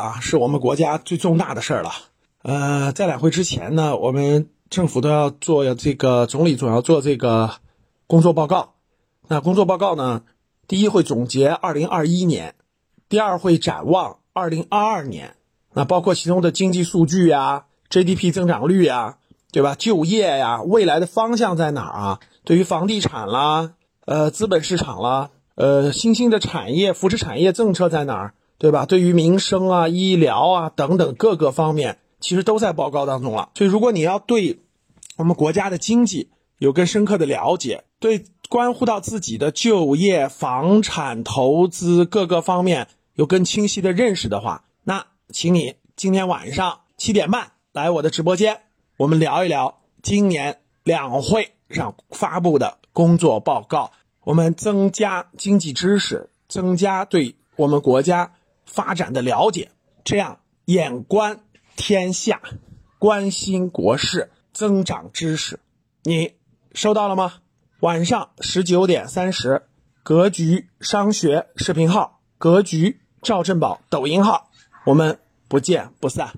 啊，是我们国家最重大的事儿了。呃，在两会之前呢，我们政府都要做这个，总理总要做这个工作报告。那工作报告呢，第一会总结二零二一年，第二会展望二零二二年。那包括其中的经济数据呀、GDP 增长率呀，对吧？就业呀，未来的方向在哪儿啊？对于房地产啦，呃，资本市场啦，呃，新兴的产业、扶持产业政策在哪儿，对吧？对于民生啊、医疗啊等等各个方面，其实都在报告当中了。所以，如果你要对我们国家的经济有更深刻的了解，对关乎到自己的就业、房产投资各个方面有更清晰的认识的话，那请你今天晚上七点半来我的直播间，我们聊一聊今年两会上发布的工作报告，我们增加经济知识，增加对我们国家发展的了解，这样眼观天下，关心国事，增长知识。你收到了吗？晚上十九点三十，格局商学视频号，格局赵振宝抖音号，我们不见不散。